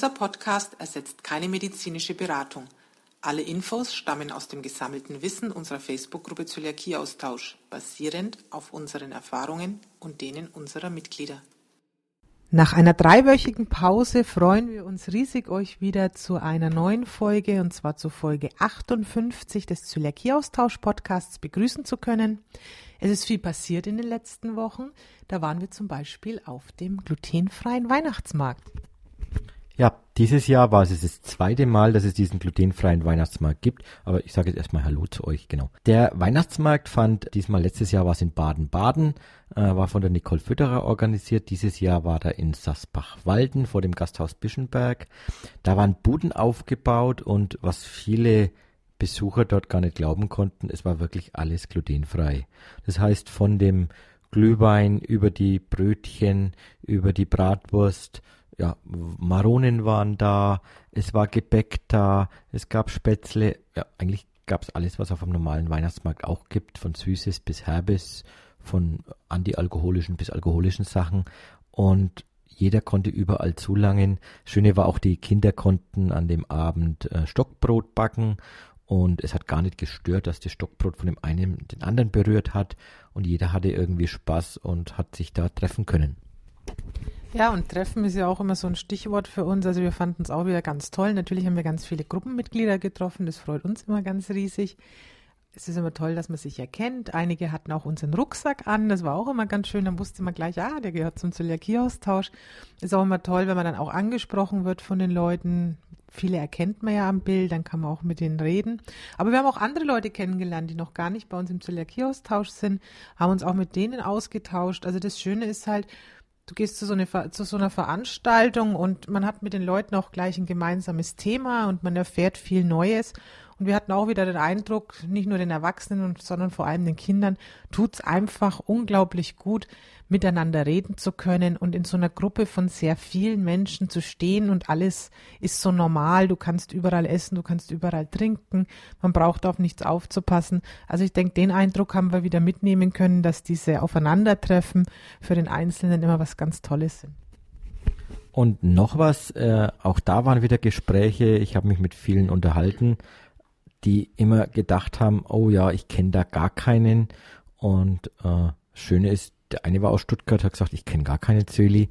Dieser Podcast ersetzt keine medizinische Beratung. Alle Infos stammen aus dem gesammelten Wissen unserer Facebook-Gruppe Zöliakieaustausch, basierend auf unseren Erfahrungen und denen unserer Mitglieder. Nach einer dreiwöchigen Pause freuen wir uns riesig, euch wieder zu einer neuen Folge, und zwar zu Folge 58 des Zöliakieaustausch-Podcasts begrüßen zu können. Es ist viel passiert in den letzten Wochen. Da waren wir zum Beispiel auf dem glutenfreien Weihnachtsmarkt. Ja, dieses Jahr war es das zweite Mal, dass es diesen glutenfreien Weihnachtsmarkt gibt. Aber ich sage jetzt erstmal Hallo zu euch, genau. Der Weihnachtsmarkt fand diesmal letztes Jahr war es in Baden-Baden, äh, war von der Nicole Fütterer organisiert. Dieses Jahr war er in Sassbach-Walden vor dem Gasthaus Bischenberg. Da waren Buden aufgebaut und was viele Besucher dort gar nicht glauben konnten, es war wirklich alles glutenfrei. Das heißt, von dem Glühwein über die Brötchen, über die Bratwurst, ja, Maronen waren da, es war Gebäck da, es gab Spätzle, ja, eigentlich gab es alles, was auf einem normalen Weihnachtsmarkt auch gibt, von Süßes bis Herbes, von antialkoholischen bis alkoholischen Sachen und jeder konnte überall zulangen. Schöne war auch, die Kinder konnten an dem Abend äh, Stockbrot backen und es hat gar nicht gestört, dass das Stockbrot von dem einen den anderen berührt hat und jeder hatte irgendwie Spaß und hat sich da treffen können. Ja, und Treffen ist ja auch immer so ein Stichwort für uns. Also wir fanden es auch wieder ganz toll. Natürlich haben wir ganz viele Gruppenmitglieder getroffen. Das freut uns immer ganz riesig. Es ist immer toll, dass man sich erkennt. Einige hatten auch unseren Rucksack an. Das war auch immer ganz schön. Dann wusste man gleich, ah, der gehört zum Zöliakieaustausch. Ist auch immer toll, wenn man dann auch angesprochen wird von den Leuten. Viele erkennt man ja am Bild, dann kann man auch mit denen reden. Aber wir haben auch andere Leute kennengelernt, die noch gar nicht bei uns im Zöliakieaustausch sind, haben uns auch mit denen ausgetauscht. Also das Schöne ist halt, du gehst zu so, eine, zu so einer Veranstaltung und man hat mit den Leuten auch gleich ein gemeinsames Thema und man erfährt viel Neues. Und wir hatten auch wieder den Eindruck, nicht nur den Erwachsenen, sondern vor allem den Kindern, tut es einfach unglaublich gut, miteinander reden zu können und in so einer Gruppe von sehr vielen Menschen zu stehen und alles ist so normal. Du kannst überall essen, du kannst überall trinken, man braucht auf nichts aufzupassen. Also ich denke, den Eindruck haben wir wieder mitnehmen können, dass diese Aufeinandertreffen für den Einzelnen immer was ganz Tolles sind. Und noch was, äh, auch da waren wieder Gespräche, ich habe mich mit vielen unterhalten, die immer gedacht haben, oh ja, ich kenne da gar keinen. Und äh, Schöne ist, der eine war aus Stuttgart, hat gesagt, ich kenne gar keine Zöli.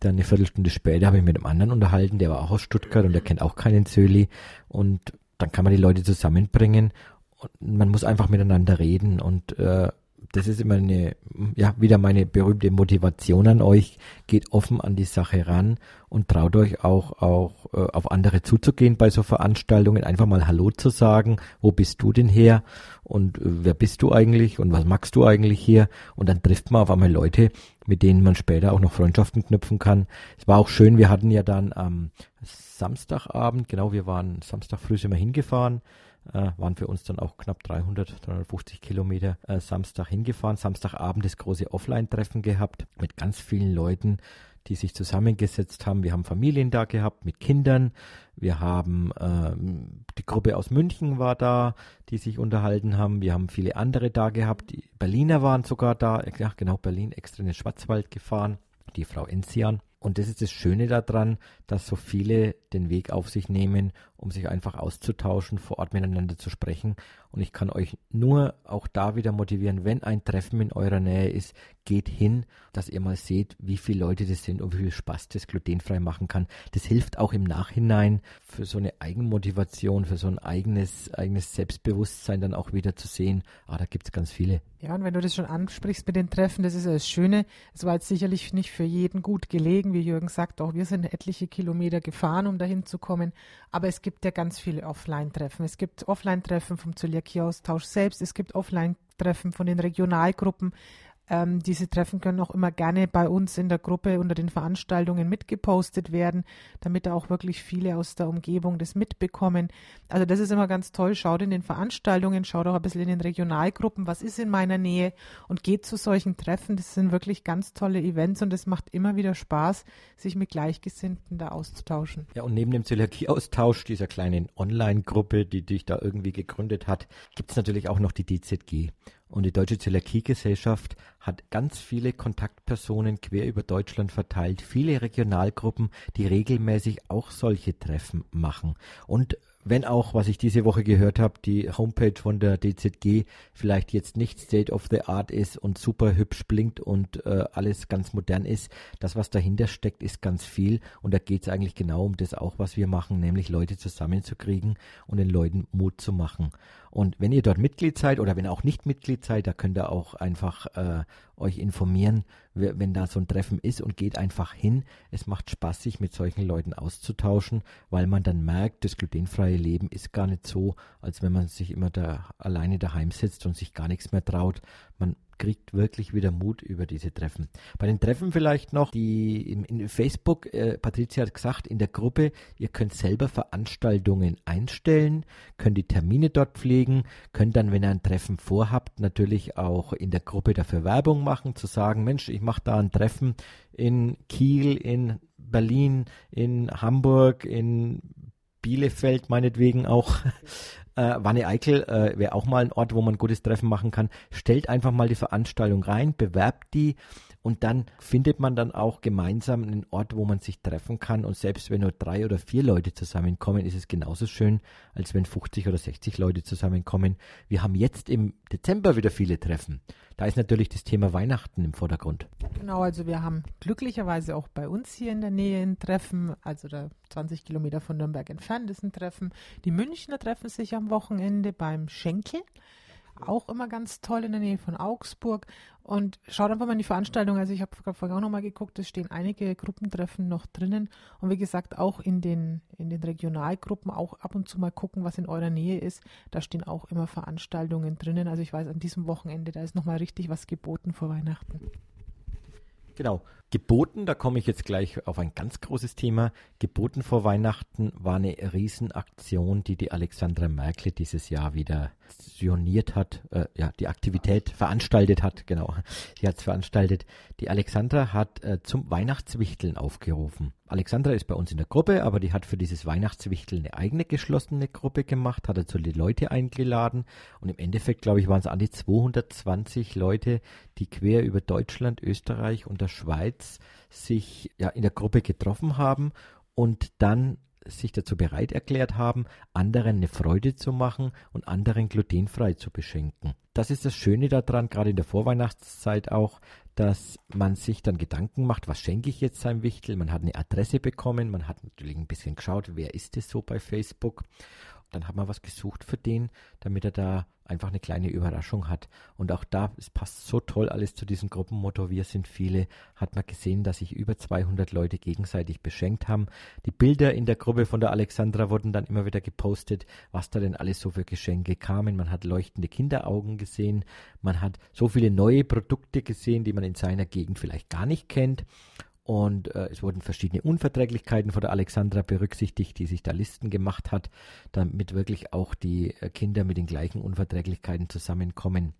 Dann eine Viertelstunde später habe ich mit einem anderen unterhalten, der war auch aus Stuttgart und der kennt auch keinen Zöli. Und dann kann man die Leute zusammenbringen und man muss einfach miteinander reden und äh, das ist immer eine, ja, wieder meine berühmte Motivation an euch. Geht offen an die Sache ran und traut euch auch, auch äh, auf andere zuzugehen bei so Veranstaltungen. Einfach mal Hallo zu sagen. Wo bist du denn her? Und äh, wer bist du eigentlich? Und was magst du eigentlich hier? Und dann trifft man auf einmal Leute, mit denen man später auch noch Freundschaften knüpfen kann. Es war auch schön. Wir hatten ja dann am Samstagabend, genau, wir waren Samstag früh sind wir hingefahren äh, waren für uns dann auch knapp 300, 350 Kilometer äh, Samstag hingefahren. Samstagabend das große Offline-Treffen gehabt mit ganz vielen Leuten, die sich zusammengesetzt haben. Wir haben Familien da gehabt mit Kindern. Wir haben ähm, die Gruppe aus München war da, die sich unterhalten haben. Wir haben viele andere da gehabt. Die Berliner waren sogar da. Ja, genau, Berlin extra in den Schwarzwald gefahren. Die Frau Enzian. Und das ist das Schöne daran, dass so viele den Weg auf sich nehmen, um sich einfach auszutauschen, vor Ort miteinander zu sprechen. Und ich kann euch nur auch da wieder motivieren, wenn ein Treffen in eurer Nähe ist, geht hin, dass ihr mal seht, wie viele Leute das sind und wie viel Spaß das glutenfrei machen kann. Das hilft auch im Nachhinein für so eine Eigenmotivation, für so ein eigenes, eigenes Selbstbewusstsein dann auch wieder zu sehen, ah, da gibt es ganz viele. Ja, und wenn du das schon ansprichst mit den Treffen, das ist ja das Schöne. Es war jetzt sicherlich nicht für jeden gut gelegen, wie Jürgen sagt, auch wir sind etliche Kilometer gefahren, um dahin zu kommen. Aber es gibt ja ganz viele Offline-Treffen. Es gibt Offline-Treffen vom Zöliakie-Austausch selbst. Es gibt Offline-Treffen von den Regionalgruppen. Ähm, diese Treffen können auch immer gerne bei uns in der Gruppe unter den Veranstaltungen mitgepostet werden, damit auch wirklich viele aus der Umgebung das mitbekommen. Also das ist immer ganz toll. Schaut in den Veranstaltungen, schaut auch ein bisschen in den Regionalgruppen, was ist in meiner Nähe und geht zu solchen Treffen. Das sind wirklich ganz tolle Events und es macht immer wieder Spaß, sich mit Gleichgesinnten da auszutauschen. Ja, und neben dem Zöliakie-Austausch, dieser kleinen Online-Gruppe, die dich da irgendwie gegründet hat, gibt es natürlich auch noch die DZG. Und die Deutsche Zöliakiegesellschaft hat ganz viele Kontaktpersonen quer über Deutschland verteilt, viele Regionalgruppen, die regelmäßig auch solche Treffen machen. Und wenn auch, was ich diese Woche gehört habe, die Homepage von der DZG vielleicht jetzt nicht State of the Art ist und super hübsch blinkt und äh, alles ganz modern ist, das, was dahinter steckt, ist ganz viel und da geht es eigentlich genau um das auch, was wir machen, nämlich Leute zusammenzukriegen und den Leuten Mut zu machen. Und wenn ihr dort Mitglied seid oder wenn auch nicht Mitglied seid, da könnt ihr auch einfach äh, euch informieren, wenn da so ein Treffen ist und geht einfach hin. Es macht Spaß, sich mit solchen Leuten auszutauschen, weil man dann merkt, das glutenfreie Leben ist gar nicht so, als wenn man sich immer da alleine daheim sitzt und sich gar nichts mehr traut. Man kriegt wirklich wieder Mut über diese Treffen. Bei den Treffen vielleicht noch, die in, in Facebook, äh, Patricia hat gesagt, in der Gruppe, ihr könnt selber Veranstaltungen einstellen, könnt die Termine dort pflegen, könnt dann, wenn ihr ein Treffen vorhabt, natürlich auch in der Gruppe dafür Werbung machen, zu sagen, Mensch, ich mache da ein Treffen in Kiel, in Berlin, in Hamburg, in Bielefeld meinetwegen auch. Äh, Wanne Eickel äh, wäre auch mal ein Ort, wo man ein gutes Treffen machen kann. Stellt einfach mal die Veranstaltung rein, bewerbt die und dann findet man dann auch gemeinsam einen Ort, wo man sich treffen kann. Und selbst wenn nur drei oder vier Leute zusammenkommen, ist es genauso schön, als wenn 50 oder 60 Leute zusammenkommen. Wir haben jetzt im Dezember wieder viele Treffen. Da ist natürlich das Thema Weihnachten im Vordergrund. Genau, also wir haben glücklicherweise auch bei uns hier in der Nähe ein Treffen, also da 20 Kilometer von Nürnberg entfernt ist ein Treffen. Die Münchner treffen sich am Wochenende beim Schenkel auch immer ganz toll in der Nähe von Augsburg. Und schaut einfach mal in die Veranstaltung. Also ich habe vorhin auch nochmal geguckt, es stehen einige Gruppentreffen noch drinnen. Und wie gesagt, auch in den, in den Regionalgruppen auch ab und zu mal gucken, was in eurer Nähe ist. Da stehen auch immer Veranstaltungen drinnen. Also ich weiß, an diesem Wochenende, da ist nochmal richtig was geboten vor Weihnachten. Genau. Geboten, da komme ich jetzt gleich auf ein ganz großes Thema. Geboten vor Weihnachten war eine Riesenaktion, die die Alexandra Merkel dieses Jahr wieder sioniert hat, äh, ja, die Aktivität veranstaltet hat, genau. Sie hat es veranstaltet. Die Alexandra hat äh, zum Weihnachtswichteln aufgerufen. Alexandra ist bei uns in der Gruppe, aber die hat für dieses Weihnachtswichteln eine eigene geschlossene Gruppe gemacht, hat dazu die Leute eingeladen und im Endeffekt, glaube ich, waren es an die 220 Leute, die quer über Deutschland, Österreich und der Schweiz bereits sich ja in der Gruppe getroffen haben und dann sich dazu bereit erklärt haben, anderen eine Freude zu machen und anderen glutenfrei zu beschenken. Das ist das Schöne daran, gerade in der Vorweihnachtszeit auch, dass man sich dann Gedanken macht, was schenke ich jetzt seinem Wichtel? Man hat eine Adresse bekommen, man hat natürlich ein bisschen geschaut, wer ist es so bei Facebook dann hat man was gesucht für den, damit er da einfach eine kleine Überraschung hat. Und auch da, es passt so toll alles zu diesem Gruppenmotto, wir sind viele, hat man gesehen, dass sich über 200 Leute gegenseitig beschenkt haben. Die Bilder in der Gruppe von der Alexandra wurden dann immer wieder gepostet, was da denn alles so für Geschenke kamen. Man hat leuchtende Kinderaugen gesehen, man hat so viele neue Produkte gesehen, die man in seiner Gegend vielleicht gar nicht kennt. Und äh, es wurden verschiedene Unverträglichkeiten von der Alexandra berücksichtigt, die sich da Listen gemacht hat, damit wirklich auch die äh, Kinder mit den gleichen Unverträglichkeiten zusammenkommen.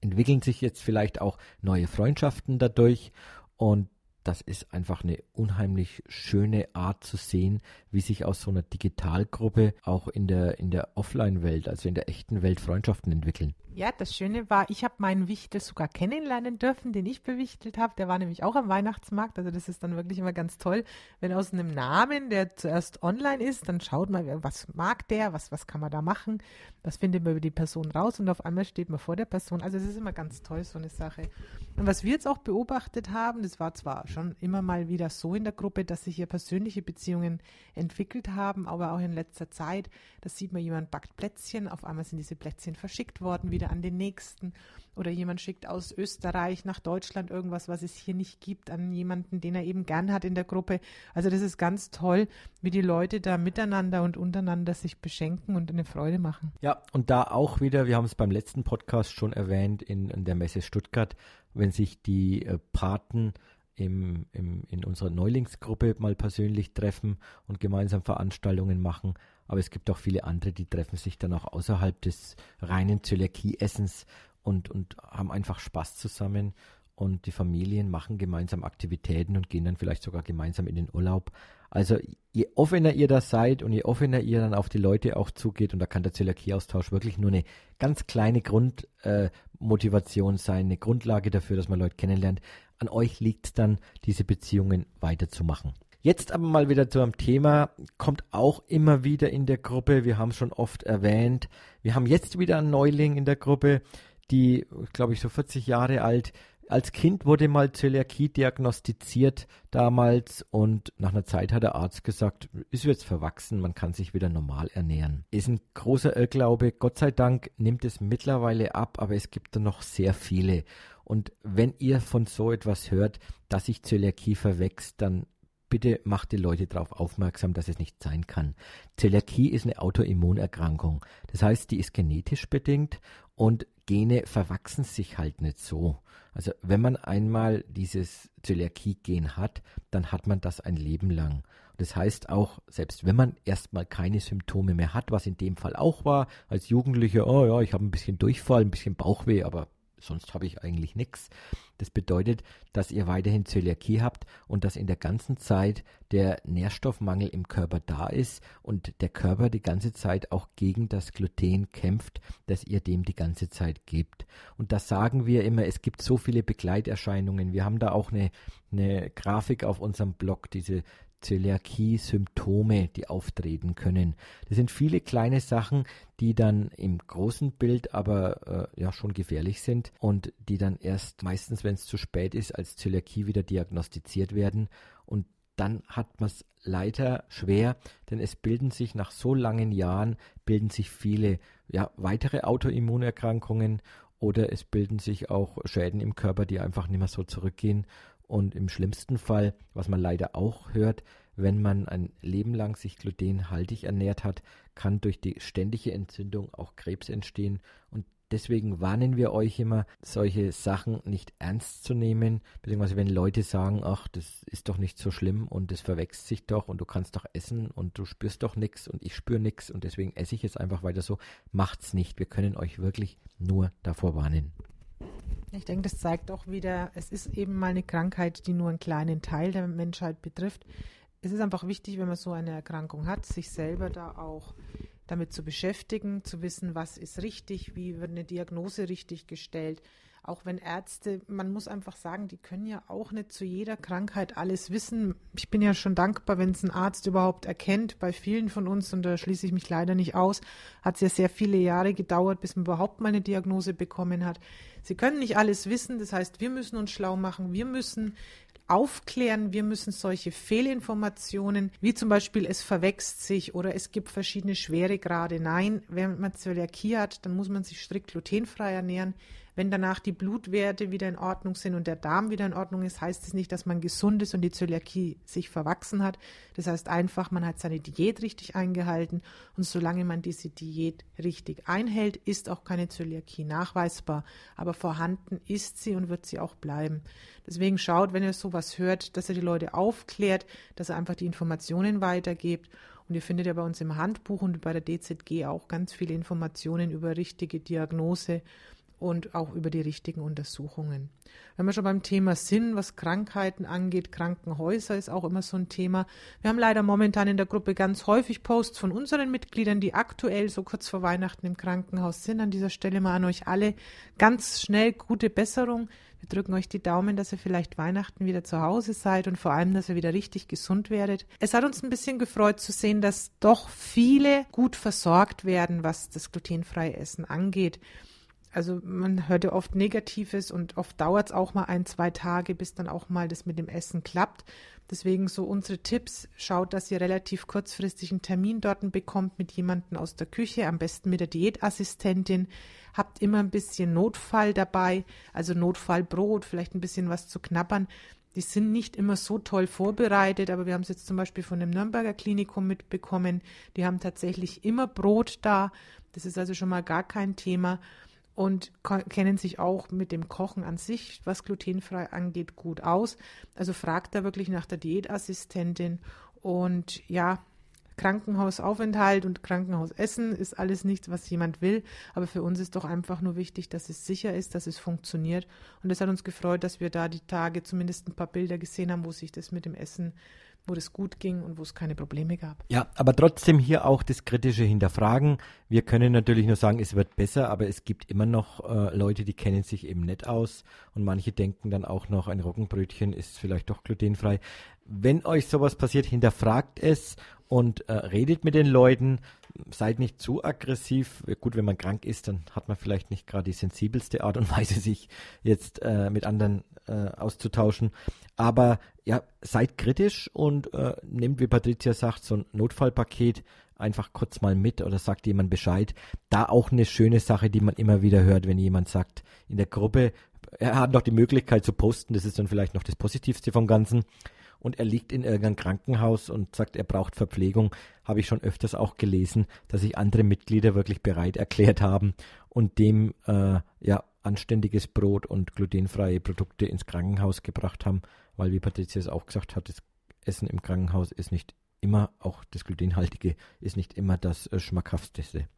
Entwickeln sich jetzt vielleicht auch neue Freundschaften dadurch und das ist einfach eine unheimlich schöne Art zu sehen, wie sich aus so einer Digitalgruppe auch in der, in der Offline-Welt, also in der echten Welt Freundschaften entwickeln. Ja, das Schöne war, ich habe meinen Wichtel sogar kennenlernen dürfen, den ich bewichtelt habe. Der war nämlich auch am Weihnachtsmarkt. Also das ist dann wirklich immer ganz toll, wenn aus einem Namen, der zuerst online ist, dann schaut man, was mag der, was, was kann man da machen, was findet man über die Person raus und auf einmal steht man vor der Person. Also es ist immer ganz toll, so eine Sache. Und was wir jetzt auch beobachtet haben, das war zwar schon immer mal wieder so in der Gruppe, dass sich hier persönliche Beziehungen entwickelt haben, aber auch in letzter Zeit, da sieht man, jemand backt Plätzchen, auf einmal sind diese Plätzchen verschickt worden, wieder an den nächsten. Oder jemand schickt aus Österreich nach Deutschland irgendwas, was es hier nicht gibt, an jemanden, den er eben gern hat in der Gruppe. Also das ist ganz toll, wie die Leute da miteinander und untereinander sich beschenken und eine Freude machen. Ja, und da auch wieder, wir haben es beim letzten Podcast schon erwähnt, in, in der Messe Stuttgart, wenn sich die äh, Paten im, im, in unserer Neulingsgruppe mal persönlich treffen und gemeinsam Veranstaltungen machen. Aber es gibt auch viele andere, die treffen sich dann auch außerhalb des reinen Zöliakie-Essens und, und haben einfach Spaß zusammen. Und die Familien machen gemeinsam Aktivitäten und gehen dann vielleicht sogar gemeinsam in den Urlaub. Also je offener ihr da seid und je offener ihr dann auf die Leute auch zugeht, und da kann der Zöliakieaustausch wirklich nur eine ganz kleine Grundmotivation äh, sein, eine Grundlage dafür, dass man Leute kennenlernt. An euch liegt dann, diese Beziehungen weiterzumachen. Jetzt aber mal wieder zu einem Thema, kommt auch immer wieder in der Gruppe. Wir haben es schon oft erwähnt. Wir haben jetzt wieder einen Neuling in der Gruppe, die, glaube ich, so 40 Jahre alt. Als Kind wurde mal Zöliakie diagnostiziert damals und nach einer Zeit hat der Arzt gesagt, ist jetzt verwachsen, man kann sich wieder normal ernähren. Ist ein großer Irrglaube. Gott sei Dank nimmt es mittlerweile ab, aber es gibt da noch sehr viele. Und wenn ihr von so etwas hört, dass sich Zöliakie verwächst, dann bitte macht die Leute darauf aufmerksam, dass es nicht sein kann. Zöliakie ist eine Autoimmunerkrankung. Das heißt, die ist genetisch bedingt und Gene verwachsen sich halt nicht so. Also wenn man einmal dieses Zöliakie-Gen hat, dann hat man das ein Leben lang. Das heißt auch, selbst wenn man erstmal keine Symptome mehr hat, was in dem Fall auch war, als Jugendlicher, oh ja, ich habe ein bisschen Durchfall, ein bisschen Bauchweh, aber sonst habe ich eigentlich nichts. Das bedeutet, dass ihr weiterhin Zöliakie habt und dass in der ganzen Zeit der Nährstoffmangel im Körper da ist und der Körper die ganze Zeit auch gegen das Gluten kämpft, das ihr dem die ganze Zeit gebt. Und das sagen wir immer, es gibt so viele Begleiterscheinungen. Wir haben da auch eine, eine Grafik auf unserem Blog, diese Zöliakie-Symptome, die auftreten können. Das sind viele kleine Sachen, die dann im großen Bild aber äh, ja schon gefährlich sind und die dann erst meistens, wenn es zu spät ist, als Zöliakie wieder diagnostiziert werden. Und dann hat man es leider schwer, denn es bilden sich nach so langen Jahren, bilden sich viele ja, weitere Autoimmunerkrankungen oder es bilden sich auch Schäden im Körper, die einfach nicht mehr so zurückgehen und im schlimmsten Fall, was man leider auch hört, wenn man ein Leben lang sich glutenhaltig ernährt hat, kann durch die ständige Entzündung auch Krebs entstehen. Und deswegen warnen wir euch immer, solche Sachen nicht ernst zu nehmen, beziehungsweise wenn Leute sagen, ach, das ist doch nicht so schlimm und das verwechselt sich doch und du kannst doch essen und du spürst doch nichts und ich spüre nichts und deswegen esse ich jetzt einfach weiter so, macht's nicht. Wir können euch wirklich nur davor warnen. Ich denke, das zeigt auch wieder, es ist eben mal eine Krankheit, die nur einen kleinen Teil der Menschheit betrifft. Es ist einfach wichtig, wenn man so eine Erkrankung hat, sich selber da auch damit zu beschäftigen, zu wissen, was ist richtig, wie wird eine Diagnose richtig gestellt, auch wenn Ärzte, man muss einfach sagen, die können ja auch nicht zu jeder Krankheit alles wissen. Ich bin ja schon dankbar, wenn es ein Arzt überhaupt erkennt. Bei vielen von uns, und da schließe ich mich leider nicht aus, hat es ja sehr viele Jahre gedauert, bis man überhaupt mal eine Diagnose bekommen hat. Sie können nicht alles wissen, das heißt, wir müssen uns schlau machen, wir müssen aufklären. Wir müssen solche Fehlinformationen, wie zum Beispiel es verwächst sich oder es gibt verschiedene Schweregrade. Nein, wenn man Zöliakie hat, dann muss man sich strikt glutenfrei ernähren. Wenn danach die Blutwerte wieder in Ordnung sind und der Darm wieder in Ordnung ist, heißt es nicht, dass man gesund ist und die Zöliakie sich verwachsen hat. Das heißt einfach, man hat seine Diät richtig eingehalten und solange man diese Diät richtig einhält, ist auch keine Zöliakie nachweisbar. Aber vorhanden ist sie und wird sie auch bleiben. Deswegen schaut, wenn ihr sowas hört, dass ihr die Leute aufklärt, dass ihr einfach die Informationen weitergebt und ihr findet ja bei uns im Handbuch und bei der DZG auch ganz viele Informationen über richtige Diagnose und auch über die richtigen Untersuchungen. Wenn wir schon beim Thema sind, was Krankheiten angeht, Krankenhäuser ist auch immer so ein Thema. Wir haben leider momentan in der Gruppe ganz häufig Posts von unseren Mitgliedern, die aktuell so kurz vor Weihnachten im Krankenhaus sind. An dieser Stelle mal an euch alle ganz schnell gute Besserung. Wir drücken euch die Daumen, dass ihr vielleicht Weihnachten wieder zu Hause seid und vor allem, dass ihr wieder richtig gesund werdet. Es hat uns ein bisschen gefreut zu sehen, dass doch viele gut versorgt werden, was das glutenfreie Essen angeht. Also man hört ja oft Negatives und oft dauert es auch mal ein, zwei Tage, bis dann auch mal das mit dem Essen klappt. Deswegen so unsere Tipps, schaut, dass ihr relativ kurzfristig einen Termin dort bekommt mit jemandem aus der Küche, am besten mit der Diätassistentin. Habt immer ein bisschen Notfall dabei, also Notfallbrot, vielleicht ein bisschen was zu knabbern. Die sind nicht immer so toll vorbereitet, aber wir haben es jetzt zum Beispiel von dem Nürnberger Klinikum mitbekommen. Die haben tatsächlich immer Brot da. Das ist also schon mal gar kein Thema und kennen sich auch mit dem Kochen an sich, was glutenfrei angeht, gut aus. Also fragt da wirklich nach der Diätassistentin und ja, Krankenhausaufenthalt und Krankenhausessen ist alles nichts, was jemand will. Aber für uns ist doch einfach nur wichtig, dass es sicher ist, dass es funktioniert. Und es hat uns gefreut, dass wir da die Tage zumindest ein paar Bilder gesehen haben, wo sich das mit dem Essen wo das gut ging und wo es keine Probleme gab. Ja, aber trotzdem hier auch das kritische Hinterfragen. Wir können natürlich nur sagen, es wird besser, aber es gibt immer noch äh, Leute, die kennen sich eben nicht aus und manche denken dann auch noch, ein Roggenbrötchen ist vielleicht doch glutenfrei. Wenn euch sowas passiert, hinterfragt es und äh, redet mit den Leuten, seid nicht zu aggressiv. Gut, wenn man krank ist, dann hat man vielleicht nicht gerade die sensibelste Art und Weise, sich jetzt äh, mit anderen äh, auszutauschen. Aber ja, seid kritisch und äh, nehmt, wie Patricia sagt, so ein Notfallpaket einfach kurz mal mit oder sagt jemand Bescheid. Da auch eine schöne Sache, die man immer wieder hört, wenn jemand sagt, in der Gruppe, er hat noch die Möglichkeit zu posten, das ist dann vielleicht noch das Positivste vom Ganzen und er liegt in irgendeinem Krankenhaus und sagt, er braucht Verpflegung, habe ich schon öfters auch gelesen, dass sich andere Mitglieder wirklich bereit erklärt haben und dem äh, ja anständiges Brot und glutenfreie Produkte ins Krankenhaus gebracht haben, weil wie Patricia es auch gesagt hat, das Essen im Krankenhaus ist nicht immer, auch das glutenhaltige, ist nicht immer das äh, schmackhafteste.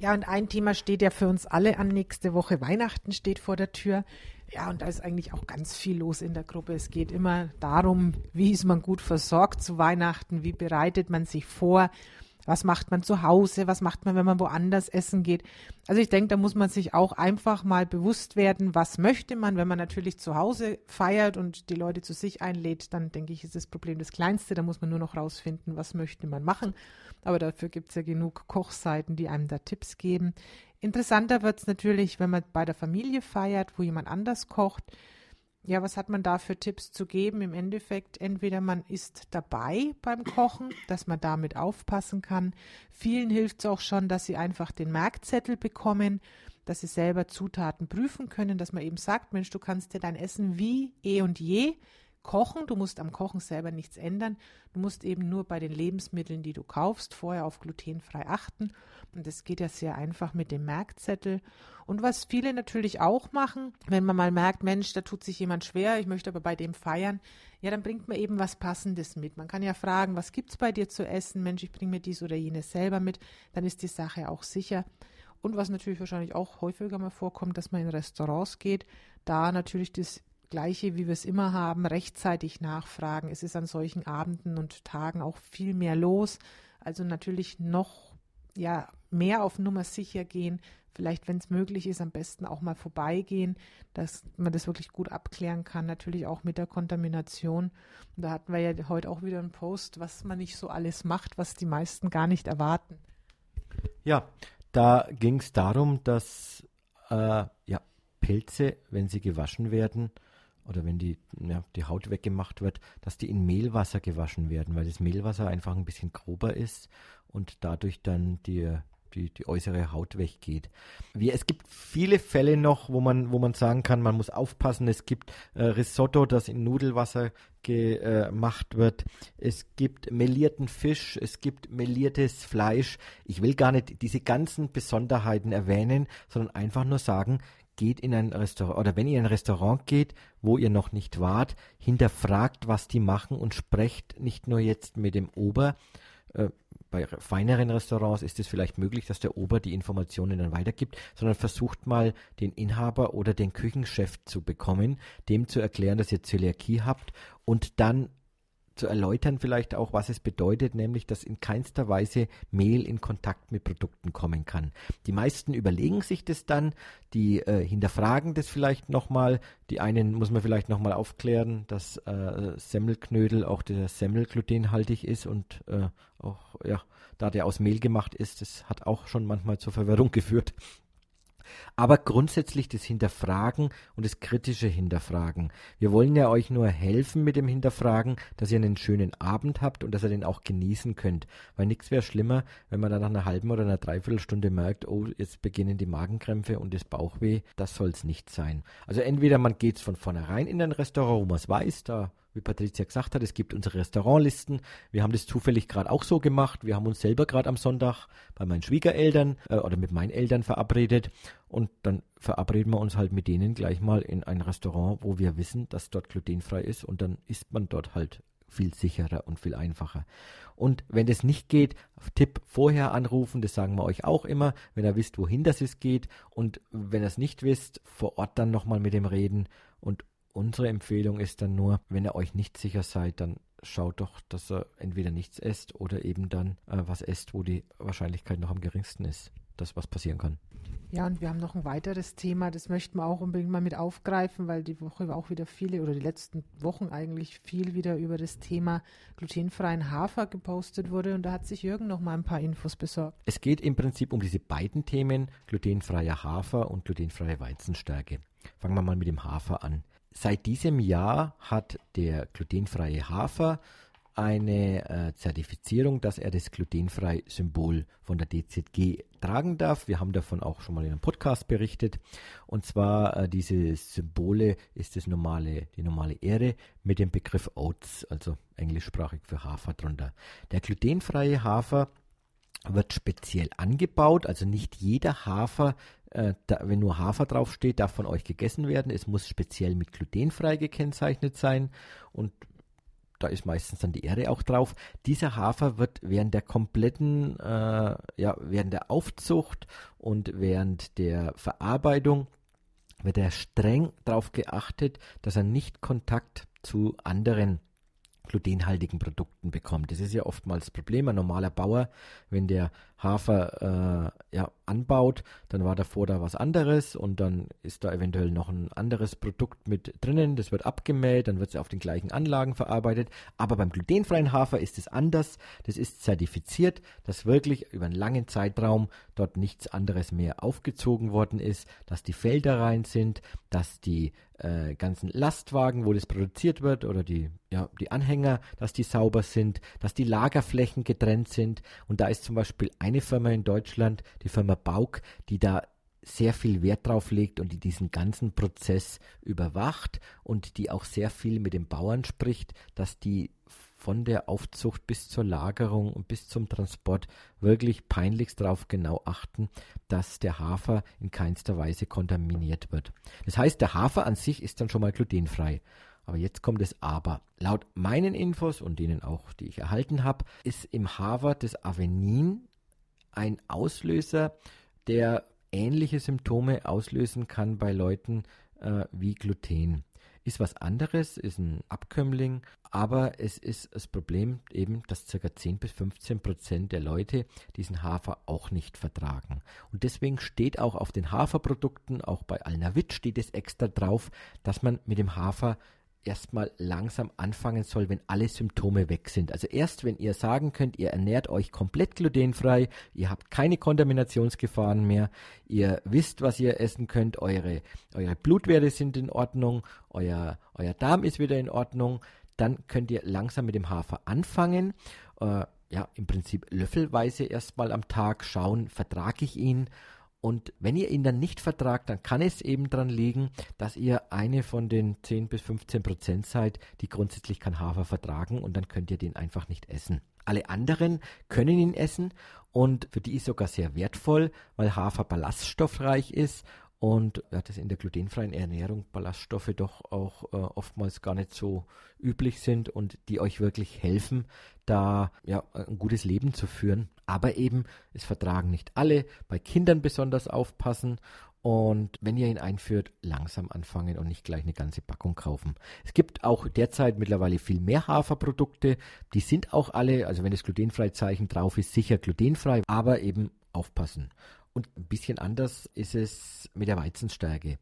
Ja, und ein Thema steht ja für uns alle an. Nächste Woche Weihnachten steht vor der Tür. Ja, und da ist eigentlich auch ganz viel los in der Gruppe. Es geht immer darum, wie ist man gut versorgt zu Weihnachten, wie bereitet man sich vor, was macht man zu Hause, was macht man, wenn man woanders essen geht. Also ich denke, da muss man sich auch einfach mal bewusst werden, was möchte man, wenn man natürlich zu Hause feiert und die Leute zu sich einlädt, dann denke ich, ist das Problem das kleinste. Da muss man nur noch rausfinden, was möchte man machen. Aber dafür gibt es ja genug Kochseiten, die einem da Tipps geben. Interessanter wird es natürlich, wenn man bei der Familie feiert, wo jemand anders kocht. Ja, was hat man da für Tipps zu geben? Im Endeffekt, entweder man ist dabei beim Kochen, dass man damit aufpassen kann. Vielen hilft es auch schon, dass sie einfach den Merkzettel bekommen, dass sie selber Zutaten prüfen können, dass man eben sagt, Mensch, du kannst dir dein Essen wie eh und je kochen. Du musst am Kochen selber nichts ändern. Du musst eben nur bei den Lebensmitteln, die du kaufst, vorher auf glutenfrei achten. Und das geht ja sehr einfach mit dem Merkzettel. Und was viele natürlich auch machen, wenn man mal merkt, Mensch, da tut sich jemand schwer, ich möchte aber bei dem feiern, ja, dann bringt man eben was Passendes mit. Man kann ja fragen, was gibt's bei dir zu essen? Mensch, ich bringe mir dies oder jenes selber mit. Dann ist die Sache auch sicher. Und was natürlich wahrscheinlich auch häufiger mal vorkommt, dass man in Restaurants geht, da natürlich das Gleiche, wie wir es immer haben, rechtzeitig nachfragen. Es ist an solchen Abenden und Tagen auch viel mehr los. Also natürlich noch ja, mehr auf Nummer sicher gehen. Vielleicht, wenn es möglich ist, am besten auch mal vorbeigehen, dass man das wirklich gut abklären kann. Natürlich auch mit der Kontamination. Und da hatten wir ja heute auch wieder einen Post, was man nicht so alles macht, was die meisten gar nicht erwarten. Ja, da ging es darum, dass äh, ja, Pilze, wenn sie gewaschen werden, oder wenn die, ja, die Haut weggemacht wird, dass die in Mehlwasser gewaschen werden, weil das Mehlwasser einfach ein bisschen grober ist und dadurch dann die, die, die äußere Haut weggeht. Wie, es gibt viele Fälle noch, wo man, wo man sagen kann, man muss aufpassen. Es gibt äh, Risotto, das in Nudelwasser gemacht wird. Es gibt melierten Fisch, es gibt meliertes Fleisch. Ich will gar nicht diese ganzen Besonderheiten erwähnen, sondern einfach nur sagen, geht in ein Restaurant oder wenn ihr in ein Restaurant geht, wo ihr noch nicht wart, hinterfragt, was die machen und sprecht nicht nur jetzt mit dem Ober. Äh, bei feineren Restaurants ist es vielleicht möglich, dass der Ober die Informationen dann weitergibt, sondern versucht mal den Inhaber oder den Küchenchef zu bekommen, dem zu erklären, dass ihr Zöliakie habt und dann zu erläutern vielleicht auch, was es bedeutet, nämlich, dass in keinster Weise Mehl in Kontakt mit Produkten kommen kann. Die meisten überlegen sich das dann, die äh, hinterfragen das vielleicht nochmal. Die einen muss man vielleicht nochmal aufklären, dass äh, Semmelknödel auch der Semmel glutenhaltig ist und äh, auch, ja, da der aus Mehl gemacht ist, das hat auch schon manchmal zur Verwirrung geführt. Aber grundsätzlich das Hinterfragen und das kritische Hinterfragen. Wir wollen ja euch nur helfen mit dem Hinterfragen, dass ihr einen schönen Abend habt und dass ihr den auch genießen könnt. Weil nichts wäre schlimmer, wenn man dann nach einer halben oder einer Dreiviertelstunde merkt, oh, jetzt beginnen die Magenkrämpfe und das Bauchweh. Das soll es nicht sein. Also entweder man geht von vornherein in ein Restaurant, wo man es weiß, da wie Patricia gesagt hat, es gibt unsere Restaurantlisten. Wir haben das zufällig gerade auch so gemacht. Wir haben uns selber gerade am Sonntag bei meinen Schwiegereltern äh, oder mit meinen Eltern verabredet und dann verabreden wir uns halt mit denen gleich mal in ein Restaurant, wo wir wissen, dass dort glutenfrei ist und dann isst man dort halt viel sicherer und viel einfacher. Und wenn das nicht geht, Tipp vorher anrufen, das sagen wir euch auch immer, wenn ihr wisst, wohin das es geht und wenn ihr es nicht wisst, vor Ort dann nochmal mit dem reden und unsere Empfehlung ist dann nur, wenn ihr euch nicht sicher seid, dann schaut doch, dass ihr entweder nichts esst oder eben dann äh, was esst, wo die Wahrscheinlichkeit noch am geringsten ist, dass was passieren kann. Ja, und wir haben noch ein weiteres Thema, das möchten wir auch unbedingt mal mit aufgreifen, weil die Woche auch wieder viele oder die letzten Wochen eigentlich viel wieder über das Thema glutenfreien Hafer gepostet wurde und da hat sich Jürgen noch mal ein paar Infos besorgt. Es geht im Prinzip um diese beiden Themen, glutenfreier Hafer und glutenfreie Weizenstärke. Fangen wir mal mit dem Hafer an. Seit diesem Jahr hat der glutenfreie Hafer eine äh, Zertifizierung, dass er das glutenfrei Symbol von der DZG tragen darf. Wir haben davon auch schon mal in einem Podcast berichtet. Und zwar äh, diese Symbole ist das normale, die normale Ehre mit dem Begriff Oats, also englischsprachig für Hafer drunter. Der glutenfreie Hafer wird speziell angebaut, also nicht jeder Hafer, äh, da, wenn nur Hafer draufsteht, darf von euch gegessen werden. Es muss speziell mit glutenfrei gekennzeichnet sein und da ist meistens dann die Ehre auch drauf. Dieser Hafer wird während der kompletten, äh, ja, während der Aufzucht und während der Verarbeitung wird er streng darauf geachtet, dass er nicht Kontakt zu anderen glutenhaltigen Produkten bekommt. Das ist ja oftmals das Problem. Ein normaler Bauer, wenn der Hafer äh, ja, anbaut, dann war davor da was anderes und dann ist da eventuell noch ein anderes Produkt mit drinnen, das wird abgemäht, dann wird es auf den gleichen Anlagen verarbeitet. Aber beim glutenfreien Hafer ist es anders. Das ist zertifiziert, dass wirklich über einen langen Zeitraum dort nichts anderes mehr aufgezogen worden ist, dass die Felder rein sind, dass die äh, ganzen Lastwagen, wo das produziert wird, oder die, ja, die Anhänger, dass die sauber sind, dass die Lagerflächen getrennt sind. Und da ist zum Beispiel eine Firma in Deutschland, die Firma Bauk, die da sehr viel Wert drauf legt und die diesen ganzen Prozess überwacht und die auch sehr viel mit den Bauern spricht, dass die von der Aufzucht bis zur Lagerung und bis zum Transport wirklich peinlichst darauf genau achten, dass der Hafer in keinster Weise kontaminiert wird. Das heißt, der Hafer an sich ist dann schon mal glutenfrei. Aber jetzt kommt es aber. Laut meinen Infos und denen auch, die ich erhalten habe, ist im Hafer das Avenin ein Auslöser, der ähnliche Symptome auslösen kann bei Leuten äh, wie Gluten ist was anderes, ist ein Abkömmling, aber es ist das Problem eben, dass ca. 10 bis 15 Prozent der Leute diesen Hafer auch nicht vertragen. Und deswegen steht auch auf den Haferprodukten, auch bei Alnavit steht es extra drauf, dass man mit dem Hafer erstmal langsam anfangen soll, wenn alle Symptome weg sind. Also erst wenn ihr sagen könnt, ihr ernährt euch komplett glutenfrei, ihr habt keine Kontaminationsgefahren mehr, ihr wisst, was ihr essen könnt, eure, eure Blutwerte sind in Ordnung, euer, euer Darm ist wieder in Ordnung, dann könnt ihr langsam mit dem Hafer anfangen. Äh, ja, im Prinzip löffelweise erstmal am Tag schauen, vertrage ich ihn und wenn ihr ihn dann nicht vertragt, dann kann es eben dran liegen, dass ihr eine von den 10 bis 15 Prozent seid, die grundsätzlich kein Hafer vertragen und dann könnt ihr den einfach nicht essen. Alle anderen können ihn essen und für die ist sogar sehr wertvoll, weil Hafer ballaststoffreich ist und ja, das in der glutenfreien Ernährung Ballaststoffe doch auch äh, oftmals gar nicht so üblich sind und die euch wirklich helfen, da ja ein gutes Leben zu führen. Aber eben, es vertragen nicht alle, bei Kindern besonders aufpassen und wenn ihr ihn einführt, langsam anfangen und nicht gleich eine ganze Packung kaufen. Es gibt auch derzeit mittlerweile viel mehr Haferprodukte. Die sind auch alle, also wenn das glutenfrei Zeichen drauf ist, sicher glutenfrei, aber eben aufpassen. Und ein bisschen anders ist es mit der Weizenstärke.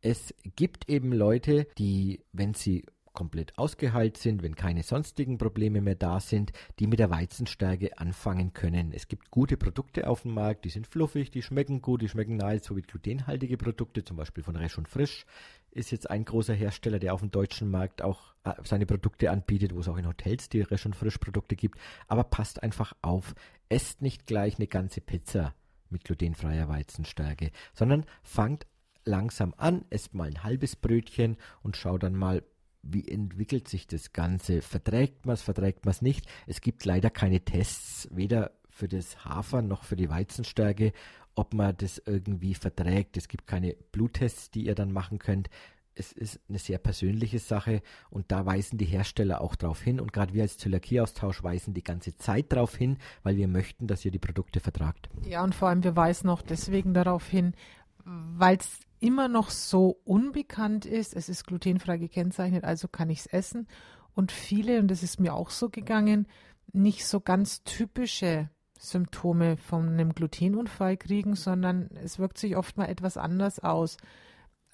Es gibt eben Leute, die, wenn sie komplett ausgeheilt sind, wenn keine sonstigen Probleme mehr da sind, die mit der Weizenstärke anfangen können. Es gibt gute Produkte auf dem Markt, die sind fluffig, die schmecken gut, die schmecken nahezu wie glutenhaltige Produkte, zum Beispiel von Resch und Frisch ist jetzt ein großer Hersteller, der auf dem deutschen Markt auch äh, seine Produkte anbietet, wo es auch in Hotels die Resch und Frisch Produkte gibt. Aber passt einfach auf, esst nicht gleich eine ganze Pizza mit glutenfreier Weizenstärke, sondern fangt langsam an, esst mal ein halbes Brötchen und schaut dann mal, wie entwickelt sich das Ganze? Verträgt man es, verträgt man es nicht? Es gibt leider keine Tests, weder für das Hafer noch für die Weizenstärke, ob man das irgendwie verträgt. Es gibt keine Bluttests, die ihr dann machen könnt es ist eine sehr persönliche Sache und da weisen die Hersteller auch darauf hin und gerade wir als Zöliakieaustausch weisen die ganze Zeit darauf hin, weil wir möchten, dass ihr die Produkte vertragt. Ja, und vor allem wir weisen auch deswegen darauf hin, weil es immer noch so unbekannt ist. Es ist glutenfrei gekennzeichnet, also kann ich es essen. Und viele, und das ist mir auch so gegangen, nicht so ganz typische Symptome von einem Glutenunfall kriegen, sondern es wirkt sich oft mal etwas anders aus.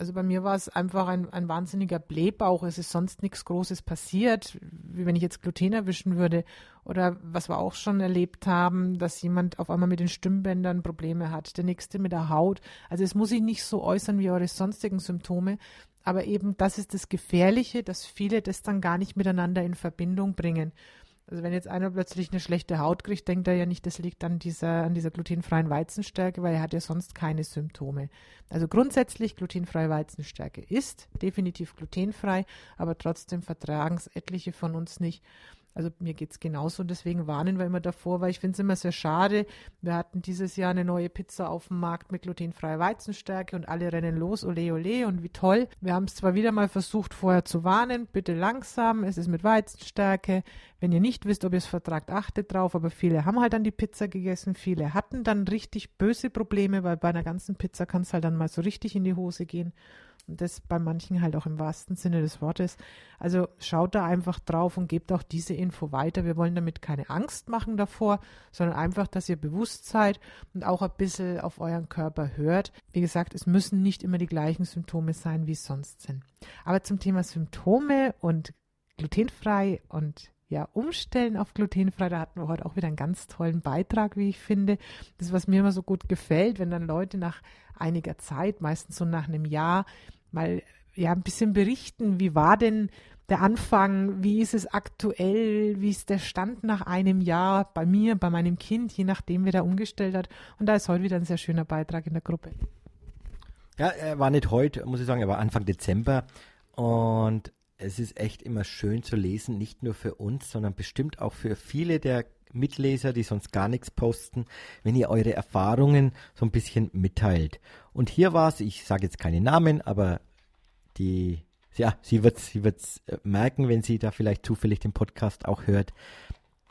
Also bei mir war es einfach ein, ein wahnsinniger Blähbauch. Es ist sonst nichts Großes passiert, wie wenn ich jetzt Gluten erwischen würde. Oder was wir auch schon erlebt haben, dass jemand auf einmal mit den Stimmbändern Probleme hat, der nächste mit der Haut. Also es muss sich nicht so äußern wie eure sonstigen Symptome. Aber eben das ist das Gefährliche, dass viele das dann gar nicht miteinander in Verbindung bringen. Also wenn jetzt einer plötzlich eine schlechte Haut kriegt, denkt er ja nicht, das liegt an dieser, an dieser glutenfreien Weizenstärke, weil er hat ja sonst keine Symptome. Also grundsätzlich glutenfreie Weizenstärke ist definitiv glutenfrei, aber trotzdem vertragen es etliche von uns nicht. Also mir geht es genauso und deswegen warnen wir immer davor, weil ich finde es immer sehr schade. Wir hatten dieses Jahr eine neue Pizza auf dem Markt mit glutenfreier Weizenstärke und alle rennen los, ole ole und wie toll. Wir haben es zwar wieder mal versucht vorher zu warnen, bitte langsam, es ist mit Weizenstärke. Wenn ihr nicht wisst, ob ihr es vertragt, achtet drauf, aber viele haben halt dann die Pizza gegessen, viele hatten dann richtig böse Probleme, weil bei einer ganzen Pizza kann es halt dann mal so richtig in die Hose gehen. Und das bei manchen halt auch im wahrsten Sinne des Wortes. Also schaut da einfach drauf und gebt auch diese Info weiter. Wir wollen damit keine Angst machen davor, sondern einfach, dass ihr bewusst seid und auch ein bisschen auf euren Körper hört. Wie gesagt, es müssen nicht immer die gleichen Symptome sein, wie es sonst sind. Aber zum Thema Symptome und glutenfrei und ja, umstellen auf glutenfrei. Da hatten wir heute auch wieder einen ganz tollen Beitrag, wie ich finde. Das, was mir immer so gut gefällt, wenn dann Leute nach einiger Zeit, meistens so nach einem Jahr, mal ja ein bisschen berichten, wie war denn der Anfang, wie ist es aktuell, wie ist der Stand nach einem Jahr bei mir, bei meinem Kind, je nachdem, wer da umgestellt hat. Und da ist heute wieder ein sehr schöner Beitrag in der Gruppe. Ja, er war nicht heute, muss ich sagen, er war Anfang Dezember und es ist echt immer schön zu lesen, nicht nur für uns, sondern bestimmt auch für viele der Mitleser, die sonst gar nichts posten, wenn ihr eure Erfahrungen so ein bisschen mitteilt. Und hier war es, ich sage jetzt keine Namen, aber die, ja, sie wird sie wird's äh, merken, wenn sie da vielleicht zufällig den Podcast auch hört.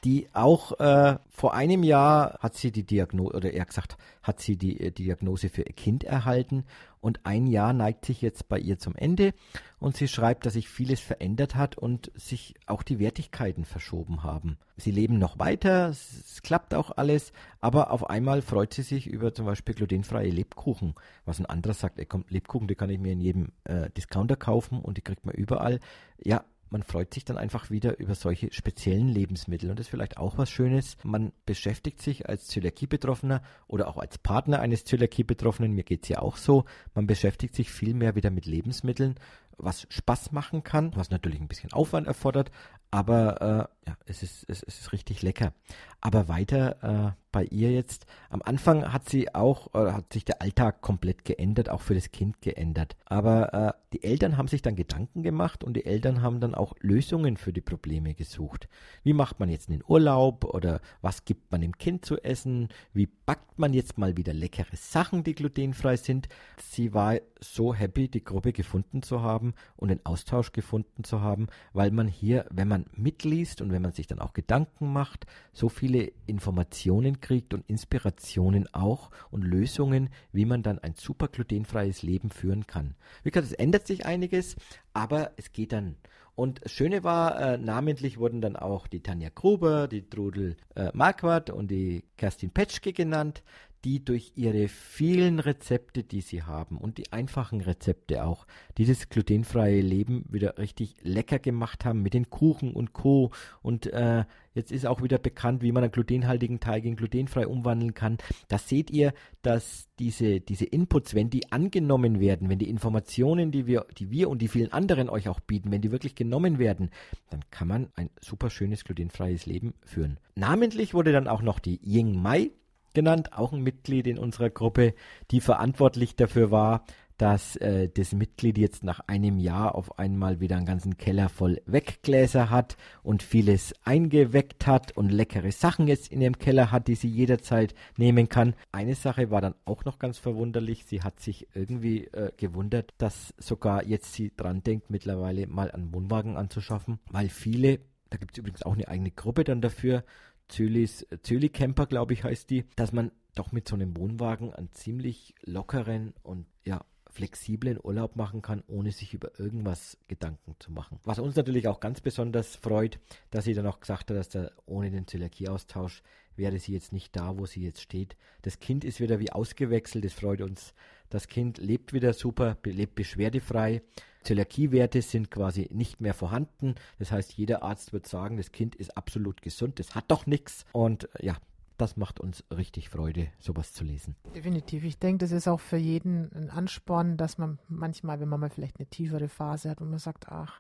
Die auch äh, vor einem Jahr hat sie die Diagnose, oder eher gesagt, hat sie die, äh, die Diagnose für ihr Kind erhalten und ein Jahr neigt sich jetzt bei ihr zum Ende und sie schreibt, dass sich vieles verändert hat und sich auch die Wertigkeiten verschoben haben. Sie leben noch weiter, es klappt auch alles, aber auf einmal freut sie sich über zum Beispiel glutenfreie Lebkuchen, was ein anderer sagt, ey, komm, Lebkuchen, die kann ich mir in jedem äh, Discounter kaufen und die kriegt man überall. Ja, man freut sich dann einfach wieder über solche speziellen Lebensmittel. Und das ist vielleicht auch was Schönes. Man beschäftigt sich als Zöliakie-Betroffener oder auch als Partner eines Zöliakie-Betroffenen, mir geht es ja auch so, man beschäftigt sich viel mehr wieder mit Lebensmitteln, was Spaß machen kann, was natürlich ein bisschen Aufwand erfordert, aber äh, ja, es ist, es, es ist richtig lecker. Aber weiter äh, bei ihr jetzt. Am Anfang hat sie auch, äh, hat sich der Alltag komplett geändert, auch für das Kind geändert. Aber äh, die Eltern haben sich dann Gedanken gemacht und die Eltern haben dann auch Lösungen für die Probleme gesucht. Wie macht man jetzt einen Urlaub oder was gibt man dem Kind zu essen? Wie backt man jetzt mal wieder leckere Sachen, die glutenfrei sind? Sie war so happy, die Gruppe gefunden zu haben und den Austausch gefunden zu haben, weil man hier, wenn man mitliest und wenn man sich dann auch Gedanken macht, so viele Informationen kriegt und Inspirationen auch und Lösungen, wie man dann ein super glutenfreies Leben führen kann. Wie gesagt, es ändert sich einiges, aber es geht dann. Und das Schöne war, äh, namentlich wurden dann auch die Tanja Gruber, die Trudel äh, Marquardt und die Kerstin Petschke genannt die durch ihre vielen Rezepte, die sie haben und die einfachen Rezepte auch, dieses glutenfreie Leben wieder richtig lecker gemacht haben mit den Kuchen und Co. Und äh, jetzt ist auch wieder bekannt, wie man einen glutenhaltigen Teig in glutenfrei umwandeln kann. Da seht ihr, dass diese, diese Inputs, wenn die angenommen werden, wenn die Informationen, die wir, die wir und die vielen anderen euch auch bieten, wenn die wirklich genommen werden, dann kann man ein super schönes glutenfreies Leben führen. Namentlich wurde dann auch noch die Ying Mai genannt, auch ein Mitglied in unserer Gruppe, die verantwortlich dafür war, dass äh, das Mitglied jetzt nach einem Jahr auf einmal wieder einen ganzen Keller voll Weggläser hat und vieles eingeweckt hat und leckere Sachen jetzt in ihrem Keller hat, die sie jederzeit nehmen kann. Eine Sache war dann auch noch ganz verwunderlich. Sie hat sich irgendwie äh, gewundert, dass sogar jetzt sie dran denkt, mittlerweile mal einen Wohnwagen anzuschaffen, weil viele da gibt es übrigens auch eine eigene Gruppe dann dafür, Zöli Camper, glaube ich, heißt die, dass man doch mit so einem Wohnwagen einen ziemlich lockeren und ja, flexiblen Urlaub machen kann, ohne sich über irgendwas Gedanken zu machen. Was uns natürlich auch ganz besonders freut, dass sie dann auch gesagt hat, dass da ohne den Zöliakieaustausch wäre sie jetzt nicht da, wo sie jetzt steht. Das Kind ist wieder wie ausgewechselt, das freut uns. Das Kind lebt wieder super, lebt beschwerdefrei. Zöliakiewerte sind quasi nicht mehr vorhanden. Das heißt, jeder Arzt wird sagen, das Kind ist absolut gesund, das hat doch nichts. Und ja, das macht uns richtig Freude, sowas zu lesen. Definitiv. Ich denke, das ist auch für jeden ein Ansporn, dass man manchmal, wenn man mal vielleicht eine tiefere Phase hat, wo man sagt, ach,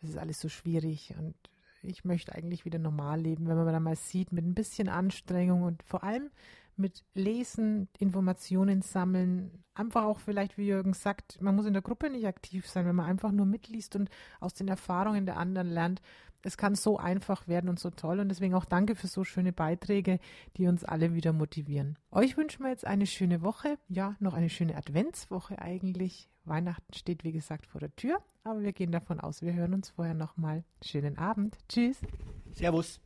das ist alles so schwierig und ich möchte eigentlich wieder normal leben, wenn man dann mal sieht, mit ein bisschen Anstrengung und vor allem mit Lesen, Informationen sammeln, einfach auch vielleicht, wie Jürgen sagt, man muss in der Gruppe nicht aktiv sein, wenn man einfach nur mitliest und aus den Erfahrungen der anderen lernt. Es kann so einfach werden und so toll und deswegen auch danke für so schöne Beiträge, die uns alle wieder motivieren. Euch wünschen wir jetzt eine schöne Woche, ja, noch eine schöne Adventswoche eigentlich. Weihnachten steht, wie gesagt, vor der Tür, aber wir gehen davon aus, wir hören uns vorher nochmal. Schönen Abend. Tschüss. Servus.